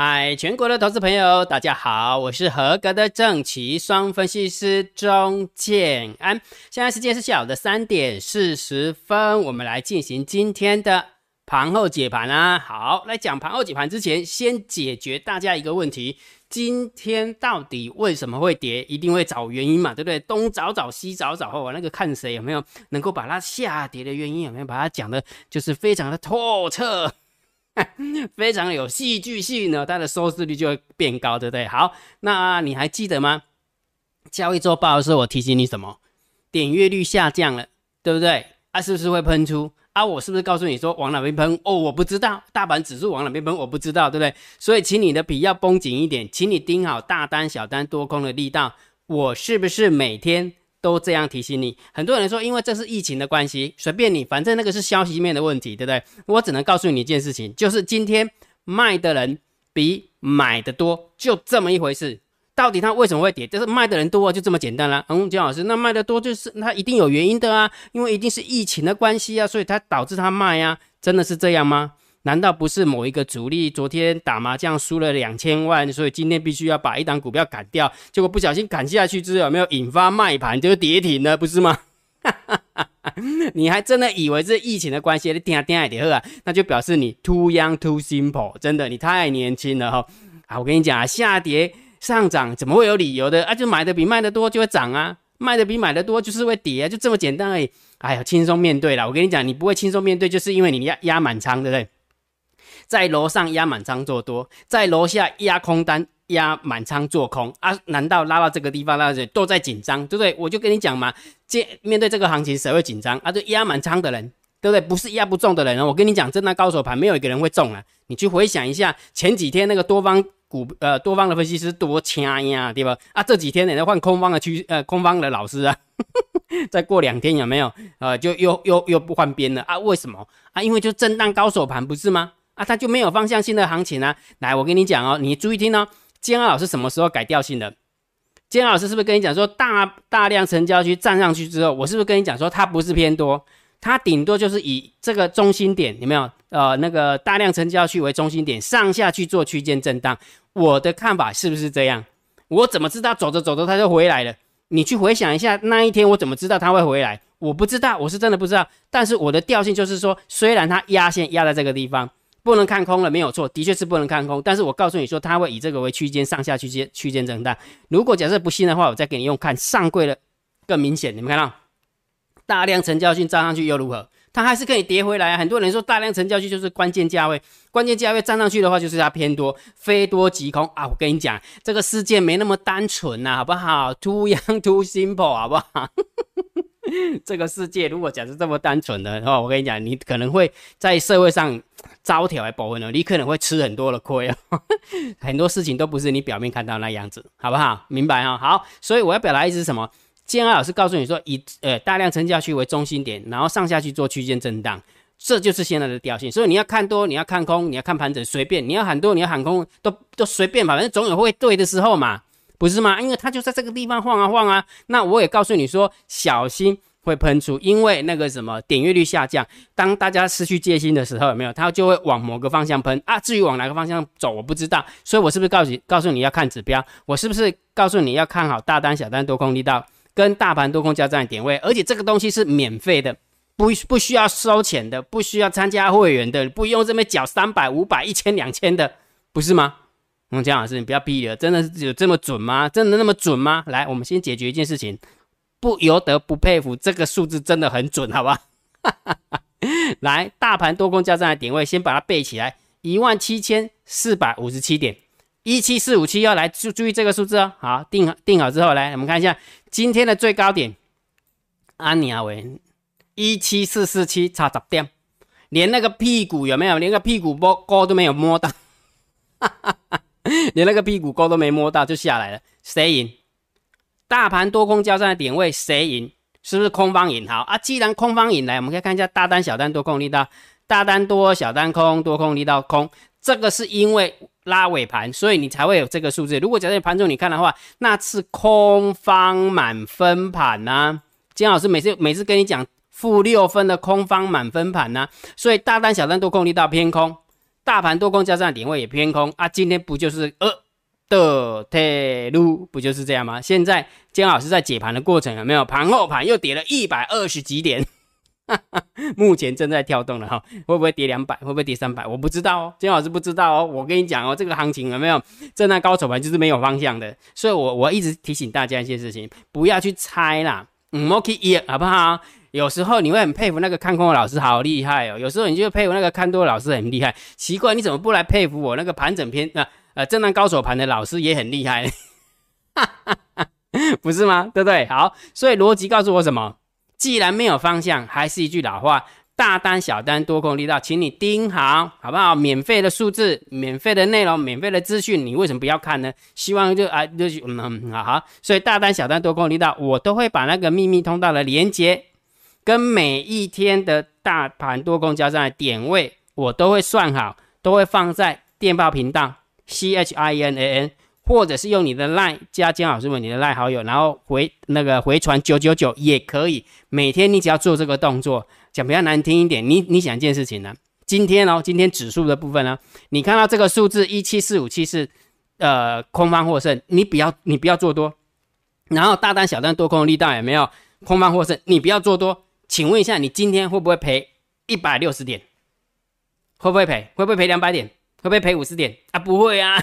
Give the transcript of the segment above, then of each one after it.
嗨，全国的投资朋友，大家好，我是合格的正奇双分析师钟建安。现在时间是下午的三点四十分，我们来进行今天的盘后解盘啊。好，来讲盘后解盘之前，先解决大家一个问题：今天到底为什么会跌？一定会找原因嘛，对不对？东找找，西找找，后那个看谁有没有能够把它下跌的原因有没有把它讲的，就是非常的透彻。非常有戏剧性呢，它的收视率就会变高，对不对？好，那你还记得吗？交易周报的时候，我提醒你什么？点阅率下降了，对不对？啊，是不是会喷出？啊，我是不是告诉你说往哪边喷？哦，我不知道，大盘指数往哪边喷，我不知道，对不对？所以，请你的笔要绷紧一点，请你盯好大单、小单、多空的力道。我是不是每天？都这样提醒你，很多人说，因为这是疫情的关系，随便你，反正那个是消息面的问题，对不对？我只能告诉你一件事情，就是今天卖的人比买的多，就这么一回事。到底它为什么会跌？就是卖的人多，就这么简单啦。嗯，姜老师，那卖的多就是它一定有原因的啊，因为一定是疫情的关系啊，所以它导致它卖啊，真的是这样吗？难道不是某一个主力昨天打麻将输了两千万，所以今天必须要把一档股票砍掉？结果不小心砍下去之后，有没有引发卖盘，就跌停了，不是吗？你还真的以为是疫情的关系？你听听还得啊？那就表示你 too young too simple，真的你太年轻了哈！啊，我跟你讲啊，下跌上涨怎么会有理由的啊？就买的比卖的多就会涨啊，卖的比买的多就是会跌啊，就这么简单而已。哎呀，轻松面对了。我跟你讲，你不会轻松面对，就是因为你压压满仓，对不对？在楼上压满仓做多，在楼下压空单压满仓做空啊？难道拉到这个地方，那都在紧张，对不对？我就跟你讲嘛，这面对这个行情，谁会紧张啊？就压满仓的人，对不对？不是压不中的人。我跟你讲，真的高手盘没有一个人会中啊。你去回想一下前几天那个多方股呃多方的分析师多强呀，对吧？啊，这几天人家换空方的区呃空方的老师啊，再过两天有没有呃就又又又不换边了啊？为什么啊？因为就震荡高手盘不是吗？啊，它就没有方向性的行情啊！来，我跟你讲哦，你注意听哦。建安老师什么时候改调性的？建安老师是不是跟你讲说，大大量成交区站上去之后，我是不是跟你讲说，它不是偏多，它顶多就是以这个中心点有没有？呃，那个大量成交区为中心点，上下去做区间震荡。我的看法是不是这样？我怎么知道走着走着它就回来了？你去回想一下那一天，我怎么知道它会回来？我不知道，我是真的不知道。但是我的调性就是说，虽然它压线压在这个地方。不能看空了，没有错，的确是不能看空。但是我告诉你说，它会以这个为区间上下区间区间震荡。如果假设不信的话，我再给你用看上柜的更明显。你们看到大量成交性站上去又如何？它还是可以跌回来。很多人说大量成交区就是关键价位，关键价位站上去的话就是它偏多，非多即空啊。我跟你讲，这个世界没那么单纯呐，好不好？Too young, too simple，好不好？这个世界如果假设这么单纯的话，我跟你讲，你可能会在社会上招条来保分了，你可能会吃很多的亏啊。很多事情都不是你表面看到那样子，好不好？明白哈？好，所以我要表达意思是什么？建安老师告诉你说，以呃大量成交区为中心点，然后上下去做区间震荡，这就是现在的调性。所以你要看多，你要看空，你要看盘整，随便。你要喊多，你要喊空，都都随便吧，反正总有会对的时候嘛。不是吗？因为它就在这个地方晃啊晃啊。那我也告诉你说，小心会喷出，因为那个什么点阅率下降。当大家失去戒心的时候，有没有？它就会往某个方向喷啊。至于往哪个方向走，我不知道。所以我是不是告诉告诉你要看指标？我是不是告诉你要看好大单、小单、多空力道跟大盘多空交战点位？而且这个东西是免费的，不不需要收钱的，不需要参加会员的，不用这边缴三百、五百、一千、两千的，不是吗？嗯，江老师，你不要逼了，真的是有这么准吗？真的那么准吗？来，我们先解决一件事情，不由得不佩服这个数字真的很准，好吧？来，大盘多空交战的点位，先把它背起来，一万七千四百五十七点，一七四五七，要来注注意这个数字哦。好，定好定好之后，来我们看一下今天的最高点，安尼阿伟一七四四七，差十点，连那个屁股有没有？连个屁股摸高都没有摸到，哈哈哈。连那个屁股沟都没摸到就下来了，谁赢？大盘多空交战的点位谁赢？是不是空方赢？好啊，既然空方赢来，我们可以看一下大单、小单、多空力道，大单多，小单空，多空力道空。这个是因为拉尾盘，所以你才会有这个数字。如果假设盘中你看的话，那是空方满分盘呐。金老师每次每次跟你讲负六分的空方满分盘呐，所以大单、小单、多空力道偏空。大盘多空加上点位也偏空啊，今天不就是呃的铁路，不就是这样吗？现在姜老师在解盘的过程有没有？盘后盘又跌了一百二十几点，目前正在跳动了哈，会不会跌两百？会不会跌三百？我不知道哦，姜老师不知道哦。我跟你讲哦，这个行情有没有？震荡高手盘就是没有方向的，所以我我一直提醒大家一件事情，不要去猜啦，嗯，OK 一好不好？有时候你会很佩服那个看空的老师，好厉害哦。有时候你就佩服那个看多的老师很厉害，奇怪你怎么不来佩服我那个盘整篇啊呃震荡高手盘的老师也很厉害，不是吗？对不对？好，所以逻辑告诉我什么？既然没有方向，还是一句老话，大单小单多空力道，请你盯好，好不好？免费的数字，免费的内容，免费的资讯，你为什么不要看呢？希望就啊就嗯好好，所以大单小单多空力道，我都会把那个秘密通道的连接。跟每一天的大盘多空交战的点位，我都会算好，都会放在电报频道 C H I N A N，或者是用你的 line 加姜老师问你的 line 好友，然后回那个回传九九九也可以。每天你只要做这个动作，讲比较难听一点，你你想一件事情呢？今天哦，今天指数的部分呢，你看到这个数字一七四五七是呃空方获胜，你不要你不要做多，然后大单小单多空力道有没有空方获胜？你不要做多。请问一下，你今天会不会赔一百六十点？会不会赔？会不会赔两百点？会不会赔五十点？啊，不会啊！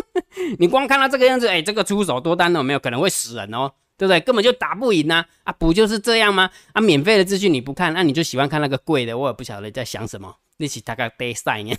你光看到这个样子，哎，这个出手多单都没有可能会死人哦？对不对？根本就打不赢呐！啊，不就是这样吗？啊，免费的资讯你不看，那你就喜欢看那个贵的，我也不晓得在想什么。那起大概背赛呢？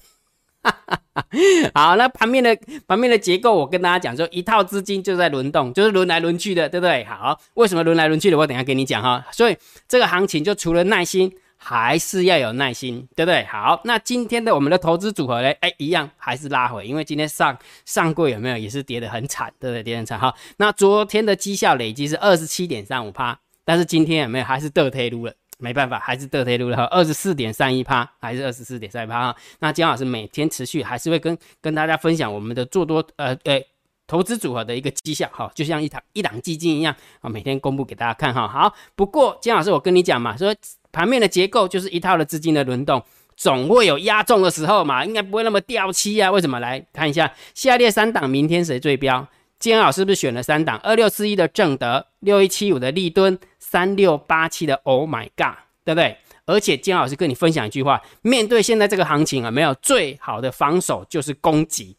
好，那盘面的盘面的结构，我跟大家讲说，一套资金就在轮动，就是轮来轮去的，对不对？好，为什么轮来轮去的？我等下跟你讲哈。所以这个行情就除了耐心，还是要有耐心，对不对？好，那今天的我们的投资组合呢？哎，一样还是拉回，因为今天上上柜有没有也是跌得很惨，对不对？跌很惨哈。那昨天的绩效累积是二十七点三五趴，但是今天有没有还是得推撸了？没办法，还是得推路了哈，二十四点三一趴，还是二十四点三一趴哈。那姜老师每天持续还是会跟跟大家分享我们的做多呃呃投资组合的一个绩效哈，就像一档一档基金一样啊，每天公布给大家看哈。好，不过姜老师我跟你讲嘛，说盘面的结构就是一套的资金的轮动，总会有压中的时候嘛，应该不会那么掉漆啊。为什么？来看一下下列三档明天谁最标？姜老师是不是选了三档？二六四一的正德，六一七五的立敦。三六八七的 Oh my God，对不对？而且金老师跟你分享一句话：面对现在这个行情啊，没有最好的防守就是攻击，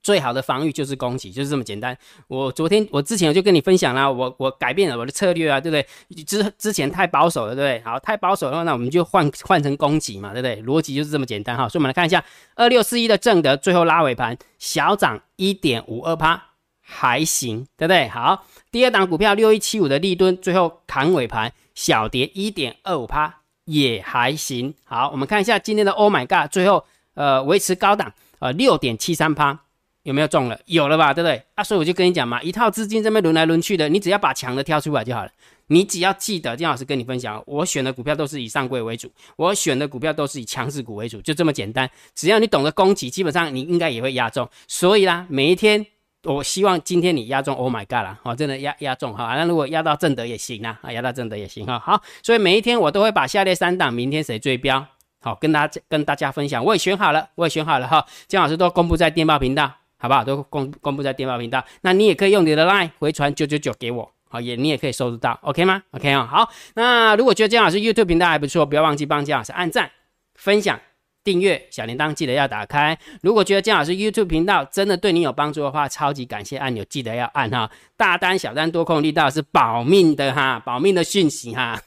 最好的防御就是攻击，就是这么简单。我昨天我之前我就跟你分享了，我我改变了我的策略啊，对不对？之之前太保守了，对不对？好，太保守的话，那我们就换换成攻击嘛，对不对？逻辑就是这么简单哈。所以我们来看一下二六四一的正德，最后拉尾盘小涨一点五二趴。还行，对不对？好，第二档股票六一七五的利敦，最后砍尾盘小跌一点二五趴，也还行。好，我们看一下今天的 Oh my God，最后呃维持高档呃六点七三趴，有没有中了？有了吧，对不对？啊，所以我就跟你讲嘛，一套资金这边轮来轮去的，你只要把强的挑出来就好了。你只要记得，金老师跟你分享，我选的股票都是以上柜为主，我选的股票都是以强势股为主，就这么简单。只要你懂得攻击，基本上你应该也会压中。所以啦，每一天。我希望今天你压中，Oh my God 啦！哦，真的压压中哈。那如果压到正德也行啊，啊，压到正德也行哈。好，所以每一天我都会把下列三档明天谁追标，好跟大家跟大家分享。我也选好了，我也选好了哈。姜老师都公布在电报频道，好不好？都公公布在电报频道。那你也可以用你的 Line 回传九九九给我，好，也你也可以收得到，OK 吗？OK 啊。好，那如果觉得姜老师 YouTube 频道还不错，不要忘记帮姜老师按赞、分享。订阅小铃铛记得要打开。如果觉得姜老师 YouTube 频道真的对你有帮助的话，超级感谢按钮记得要按哈。大单小单多空力道是保命的哈，保命的讯息哈。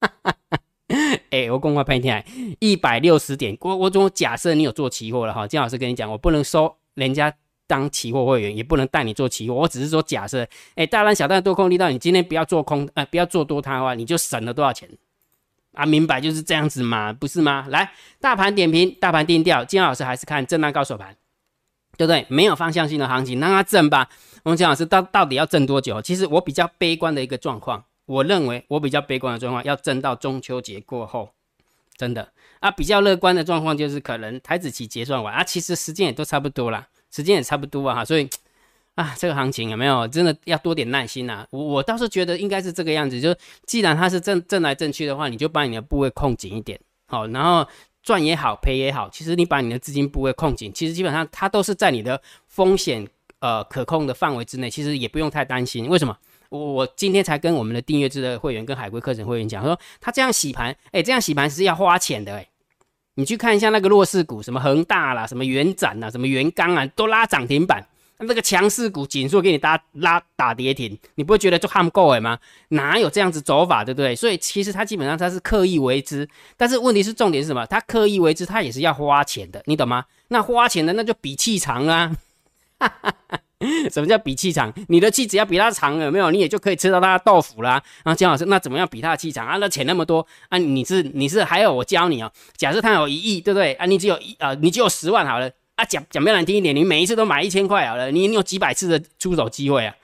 哎，我公开拍天，一百六十点，我我总假设你有做期货了哈。姜老师跟你讲，我不能收人家当期货会员，也不能带你做期货，我只是说假设。哎，大单小单多空力道，你今天不要做空，呃，不要做多它的话，你就省了多少钱？啊，明白就是这样子嘛，不是吗？来，大盘点评，大盘定调，金老师还是看震荡高手盘，对不对？没有方向性的行情，让它震吧。我们金老师到到底要震多久？其实我比较悲观的一个状况，我认为我比较悲观的状况要震到中秋节过后，真的啊。比较乐观的状况就是可能台子期结算完啊，其实时间也都差不多啦，时间也差不多啊，所以。啊，这个行情有没有真的要多点耐心啊？我我倒是觉得应该是这个样子，就是既然它是正正来正去的话，你就把你的部位控紧一点，好，然后赚也好，赔也好，其实你把你的资金部位控紧，其实基本上它都是在你的风险呃可控的范围之内，其实也不用太担心。为什么？我我今天才跟我们的订阅制的会员跟海龟课程会员讲，说他这样洗盘，哎，这样洗盘是要花钱的，哎，你去看一下那个弱势股，什么恒大啦，什么元展啊，什么元刚啊，都拉涨停板。那个强势股紧缩给你打拉打跌停，你不会觉得就看不够哎吗？哪有这样子走法，对不对？所以其实他基本上他是刻意为之，但是问题是重点是什么？他刻意为之，他也是要花钱的，你懂吗？那花钱的那就比气长啊！什么叫比气长？你的气只要比他长，有没有？你也就可以吃到他的豆腐啦。然后姜老师，那怎么样比他的气长啊？那钱那么多啊？你是你是还有我教你哦。假设他有一亿，对不对？啊，你只有一啊，你只有十万好了。啊，讲讲比较难听一点，你每一次都买一千块好了，你你有几百次的出手机会啊？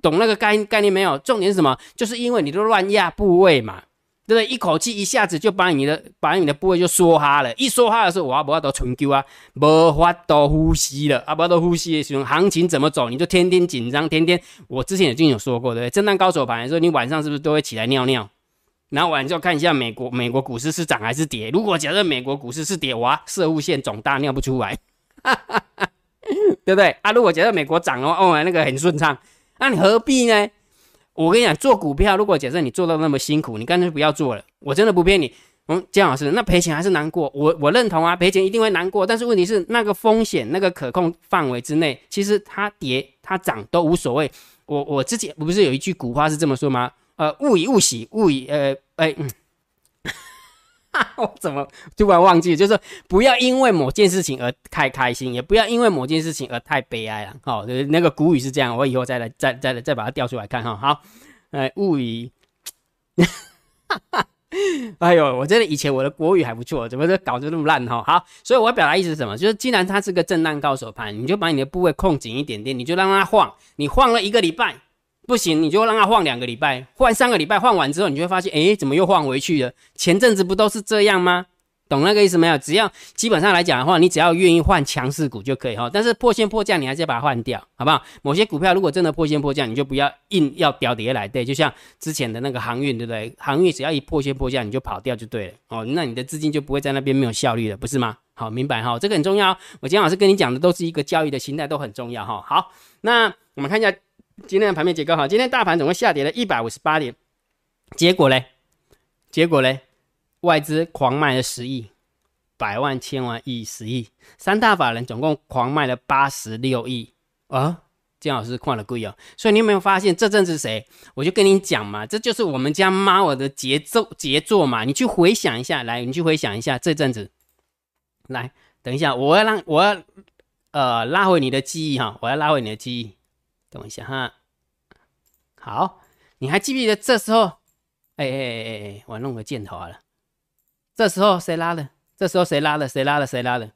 懂那个概概念没有？重点是什么？就是因为你都乱压部位嘛，对不对？一口气一下子就把你的把你的部位就缩哈了，一缩哈的时候，我不要都存丢啊，无法都呼吸了，啊，不要都呼吸的时候，行情怎么走，你就天天紧张，天天。我之前已经有说过，对不对？震荡高手盘的时候，你晚上是不是都会起来尿尿？然后晚上就看一下美国美国股市是涨还是跌。如果假设美国股市是跌，哇，射物线肿大，尿不出来。哈哈哈，对不对啊？如果假设美国涨的话，哦，那个很顺畅，那你何必呢？我跟你讲，做股票，如果假设你做到那么辛苦，你干脆不要做了。我真的不骗你。嗯，姜老师，那赔钱还是难过？我我认同啊，赔钱一定会难过。但是问题是，那个风险，那个可控范围之内，其实它跌它涨都无所谓。我我之前不是有一句古话是这么说吗？呃，勿以物喜，勿以呃，哎。我怎么突然忘记？就是不要因为某件事情而太开心，也不要因为某件事情而太悲哀了。好，那个古语是这样，我以后再来再再再把它调出来看哈。好，哎，物语，哎呦，我真的以前我的国语还不错，怎么这搞得那么烂哈？好，所以我要表达意思是什么？就是既然它是个震荡高手盘，你就把你的部位控紧一点点，你就让它晃，你晃了一个礼拜。不行，你就让它晃两个礼拜，换三个礼拜，换完之后，你就会发现，哎，怎么又晃回去了？前阵子不都是这样吗？懂那个意思没有？只要基本上来讲的话，你只要愿意换强势股就可以哈。但是破线破价，你还是要把它换掉，好不好？某些股票如果真的破线破价，你就不要硬要掉跌来，对，就像之前的那个航运，对不对？航运只要一破线破价，你就跑掉就对了哦。那你的资金就不会在那边没有效率了，不是吗？好，明白哈，这个很重要。我今天老师跟你讲的都是一个交易的心态，都很重要哈。好，那我们看一下。今天的盘面结构哈，今天大盘总共下跌了一百五十八点，结果嘞，结果嘞，外资狂卖了十亿，百万、千万、亿、十亿，三大法人总共狂卖了八十六亿。啊！姜老师看了贵哦，所以你有没有发现这阵子谁？我就跟你讲嘛，这就是我们家猫儿的节奏杰作嘛，你去回想一下，来，你去回想一下这阵子，来，等一下，我要让我要呃拉回你的记忆哈，我要拉回你的记忆。等一下哈，好，你还记不记得这时候？哎哎哎哎哎，我弄个箭头好了。这时候谁拉的？这时候谁拉的？谁拉的？谁拉的？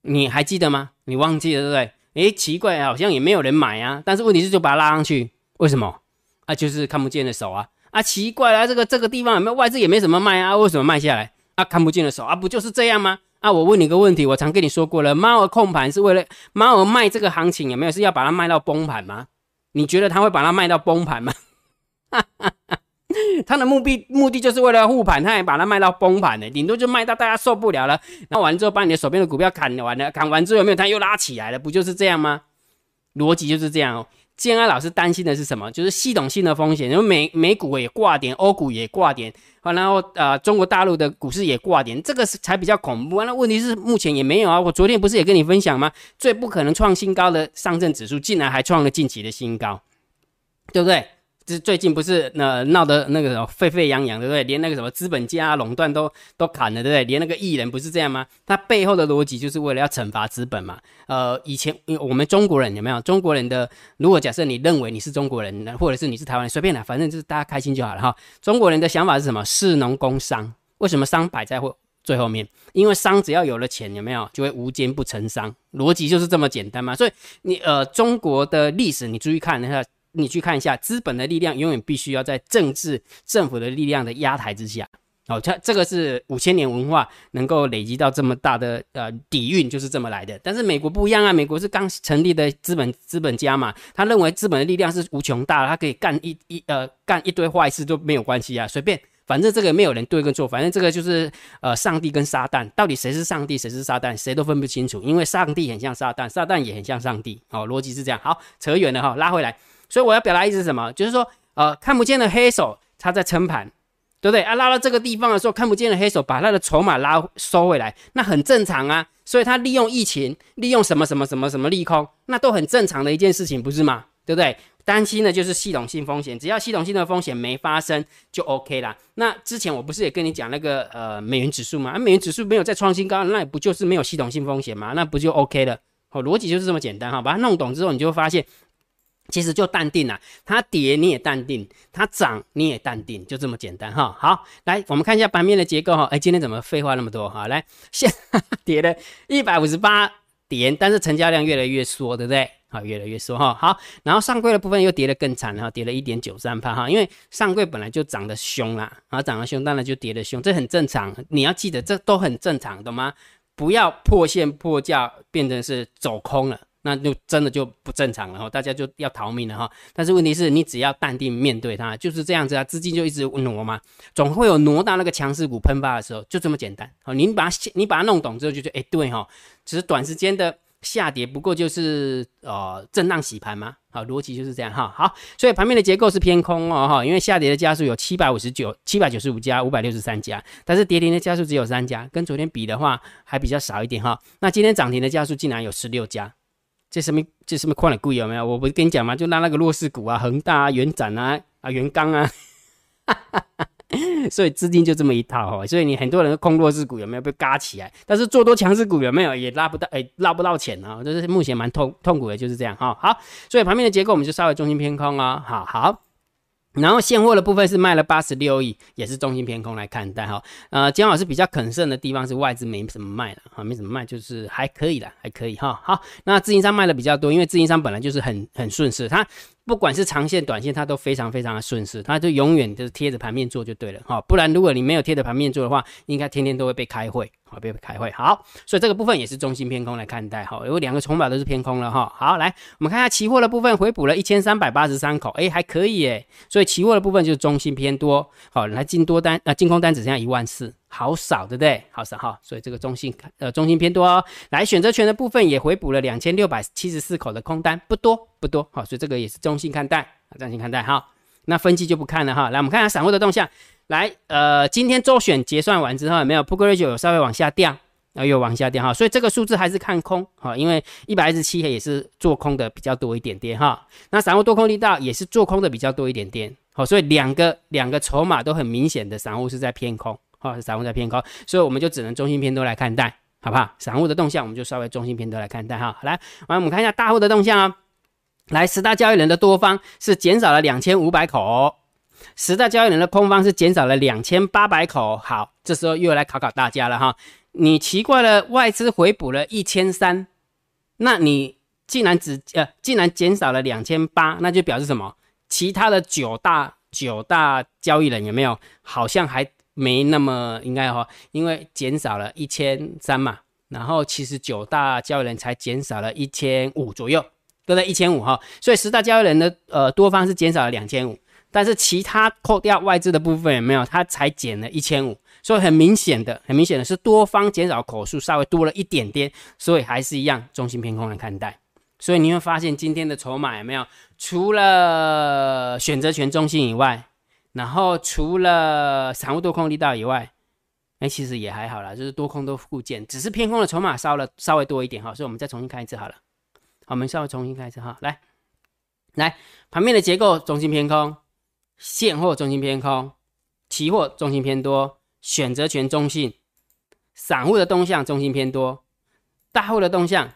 你还记得吗？你忘记了对不对？哎，奇怪，好像也没有人买啊。但是问题是，就把它拉上去，为什么？啊，就是看不见的手啊！啊，奇怪啊，这个这个地方有没有外资也没什么卖啊？为什么卖下来？啊，看不见的手啊，不就是这样吗？啊我问你个问题，我常跟你说过了，猫儿控盘是为了猫儿卖这个行情有没有是要把它卖到崩盘吗？你觉得他会把它卖到崩盘吗？他的目的目的就是为了护盘，他也把它卖到崩盘的，顶多就卖到大家受不了了，那完之后把你的手边的股票砍完了，砍完之后有没有他又拉起来了？不就是这样吗？逻辑就是这样哦。建安老师担心的是什么？就是系统性的风险，因为美美股也挂点，欧股也挂点，好然后呃中国大陆的股市也挂点，这个是才比较恐怖。那问题是目前也没有啊。我昨天不是也跟你分享吗？最不可能创新高的上证指数，竟然还创了近期的新高，对不对？这最近不是那闹得那个什么沸沸扬扬，对不对？连那个什么资本家垄断都都砍了，对不对？连那个艺人不是这样吗？他背后的逻辑就是为了要惩罚资本嘛。呃，以前我们中国人有没有中国人的？如果假设你认为你是中国人，或者是你是台湾人，随便啦，反正就是大家开心就好了哈。中国人的想法是什么？士农工商。为什么商摆在后最后面？因为商只要有了钱，有没有就会无奸不成商，逻辑就是这么简单嘛。所以你呃，中国的历史你注意看一下。你去看一下，资本的力量永远必须要在政治政府的力量的压台之下。哦，它这个是五千年文化能够累积到这么大的呃底蕴，就是这么来的。但是美国不一样啊，美国是刚成立的资本资本家嘛，他认为资本的力量是无穷大，他可以干一一呃干一堆坏事都没有关系啊，随便反正这个没有人对跟错，反正这个就是呃，上帝跟撒旦到底谁是上帝，谁是撒旦，谁都分不清楚，因为上帝很像撒旦，撒旦也很像上帝。哦，逻辑是这样。好，扯远了哈，拉回来。所以我要表达意思是什么？就是说，呃，看不见的黑手他在撑盘，对不对？啊，拉到这个地方的时候，看不见的黑手把他的筹码拉收回来，那很正常啊。所以他利用疫情，利用什么什么什么什么利空，那都很正常的一件事情，不是吗？对不对？担心的就是系统性风险，只要系统性的风险没发生就 OK 啦。那之前我不是也跟你讲那个呃美元指数吗？美元指数没有再创新高，那不就是没有系统性风险吗？那不就 OK 了？哦，逻辑就是这么简单哈。把它弄懂之后，你就会发现，其实就淡定了。它跌你也淡定，它涨你也淡定，就这么简单哈。好，来我们看一下盘面的结构哈。哎，今天怎么废话那么多哈？来，现跌了一百五十八点，但是成交量越来越缩，对不对？好，越来越缩哈。好，然后上柜的部分又跌得更惨哈，跌了一点九三帕哈。因为上柜本来就涨得凶啦，啊，涨得凶，当然就跌得凶，这很正常。你要记得，这都很正常，懂吗？不要破线破价变成是走空了，那就真的就不正常了哈。大家就要逃命了哈。但是问题是你只要淡定面对它，就是这样子啊，资金就一直挪嘛，总会有挪到那个强势股喷发的时候，就这么简单。好，你把它你把它弄懂之后，就觉得哎，对哈，只是短时间的。下跌不过就是呃震荡洗盘嘛？好，逻辑就是这样哈。好，所以盘面的结构是偏空哦哈，因为下跌的家数有七百五十九、七百九十五家、五百六十三家，但是跌停的家数只有三家，跟昨天比的话还比较少一点哈。那今天涨停的家数竟然有十六家，这什么这什么矿的贵有没有？我不是跟你讲吗？就拉那个弱势股啊，恒大啊、元展啊、啊元刚啊。所以资金就这么一套哈，所以你很多人空弱势股有没有被嘎起来？但是做多强势股有没有也拉不到，哎，捞不到钱啊，这是目前蛮痛痛苦的，就是这样哈。好，所以旁边的结构我们就稍微中心偏空啊。好好。然后现货的部分是卖了八十六亿，也是中心偏空来看待哈。呃，姜老师比较肯胜的地方是外资没什么卖了啊，没什么卖，就是还可以的，还可以哈。好，那自营商卖的比较多，因为自营商本来就是很很顺势，它不管是长线短线，它都非常非常的顺势，它就永远就是贴着盘面做就对了哈。不然如果你没有贴着盘面做的话，应该天天都会被开会。好，被开会。好，所以这个部分也是中心偏空来看待。好，有两个筹码都是偏空了哈。好，来我们看一下期货的部分，回补了一千三百八十三口，哎，还可以哎。所以期货的部分就是中心偏多。好，来进多单，啊，净空单只剩下一万四，好少，对不对？好少哈。所以这个中心呃中性偏多哦。来选择权的部分也回补了两千六百七十四口的空单，不多不多。好，所以这个也是中性看待，中性看待哈。那分期就不看了哈。来，我们看下散户的动向。来，呃，今天周选结算完之后，有没有 Put Ratio 有稍微往下掉，然后又往下掉哈，所以这个数字还是看空哈，因为一百二十七也是做空的比较多一点点哈，那散户多空力道也是做空的比较多一点点，好，所以两个两个筹码都很明显的散户是在偏空，哦，散户在偏空，所以我们就只能中心偏多来看待，好不好？散户的动向我们就稍微中心偏多来看待哈，来，完我们看一下大户的动向啊，来十大交易人的多方是减少了两千五百口。十大交易人的空方是减少了两千八百口，好，这时候又来考考大家了哈。你奇怪了，外资回补了一千三，那你既然只呃，既然减少了两千八，那就表示什么？其他的九大九大交易人有没有？好像还没那么应该哈，因为减少了一千三嘛，然后其实九大交易人才减少了一千五左右，都在一千五哈，所以十大交易人的呃多方是减少了两千五。但是其他扣掉外资的部分有没有？它才减了一千五，所以很明显的，很明显的是多方减少口数稍微多了一点点，所以还是一样中心偏空来看待。所以你会发现今天的筹码有没有？除了选择权中心以外，然后除了散户多空力道以外，哎，其实也还好啦，就是多空都互见，只是偏空的筹码稍了稍微多一点哈。所以我们再重新看一次好了。好，我们稍微重新看一次哈。来，来盘面的结构中心偏空。现货中心偏空，期货中心偏多，选择权中性，散户的动向中心偏多，大户的动向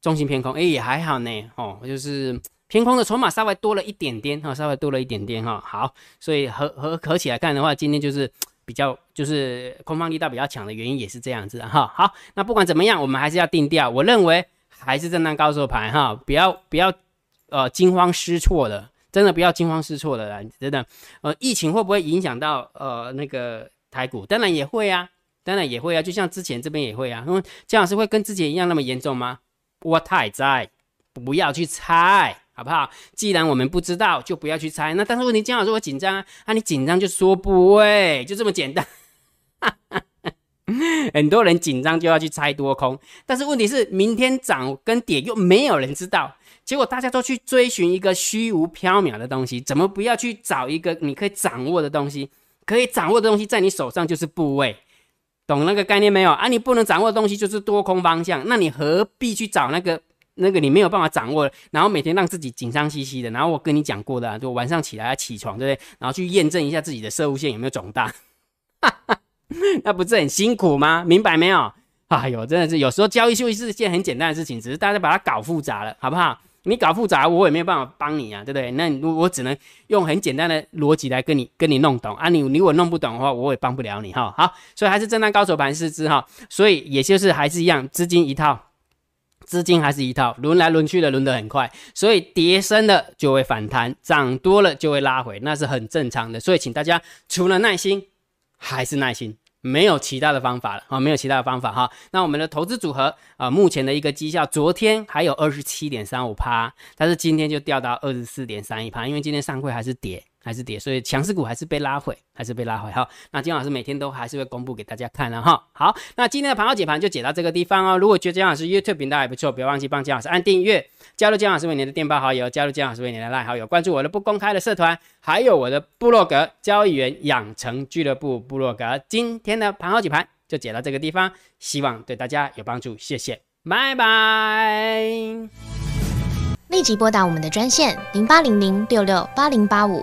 中心偏空，哎也还好呢，哦，就是偏空的筹码稍微多了一点点哈，稍微多了一点点哈，好，所以合合合起来看的话，今天就是比较就是空方力道比较强的原因也是这样子哈，好，那不管怎么样，我们还是要定调，我认为还是震荡高手盘哈，不要不要呃惊慌失措的。真的不要惊慌失措的啦，真的，呃，疫情会不会影响到呃那个台股？当然也会啊，当然也会啊，就像之前这边也会啊。因为姜老师会跟之前一样那么严重吗？我太在，不要去猜。好不好？既然我们不知道，就不要去猜。那但是问题，姜老师我紧张啊，啊你紧张就说部位，就这么简单。很多人紧张就要去猜多空，但是问题是明天涨跟跌又没有人知道，结果大家都去追寻一个虚无缥缈的东西，怎么不要去找一个你可以掌握的东西？可以掌握的东西在你手上就是部位，懂那个概念没有啊？你不能掌握的东西就是多空方向，那你何必去找那个那个你没有办法掌握，然后每天让自己紧张兮兮的？然后我跟你讲过的，就晚上起来起床，对不对？然后去验证一下自己的射物线有没有肿大。那不是很辛苦吗？明白没有？哎呦，真的是有时候交易休息是件很简单的事情，只是大家把它搞复杂了，好不好？你搞复杂，我也没有办法帮你啊，对不对？那我只能用很简单的逻辑来跟你跟你弄懂啊。你你如果弄不懂的话，我也帮不了你哈。好，所以还是震荡高手盘四支哈，所以也就是还是一样，资金一套，资金还是一套，轮来轮去的，轮得很快，所以跌深了就会反弹，涨多了就会拉回，那是很正常的。所以请大家除了耐心，还是耐心。没有其他的方法了啊，没有其他的方法哈。那我们的投资组合啊，目前的一个绩效，昨天还有二十七点三五趴，但是今天就掉到二十四点三一趴，因为今天上柜还是跌。还是跌，所以强势股还是被拉回，还是被拉回哈。那金老师每天都还是会公布给大家看的哈。好，那今天的盘后解盘就解到这个地方哦。如果觉得金老师 YouTube 频道还不错，不要忘记帮金老师按订阅，加入金老师为你的电报好友，加入金老师为你的赖好友，关注我的不公开的社团，还有我的部落格交易员养成俱乐部部落格。今天的盘后解盘就解到这个地方，希望对大家有帮助，谢谢，拜拜。立即拨打我们的专线零八零零六六八零八五。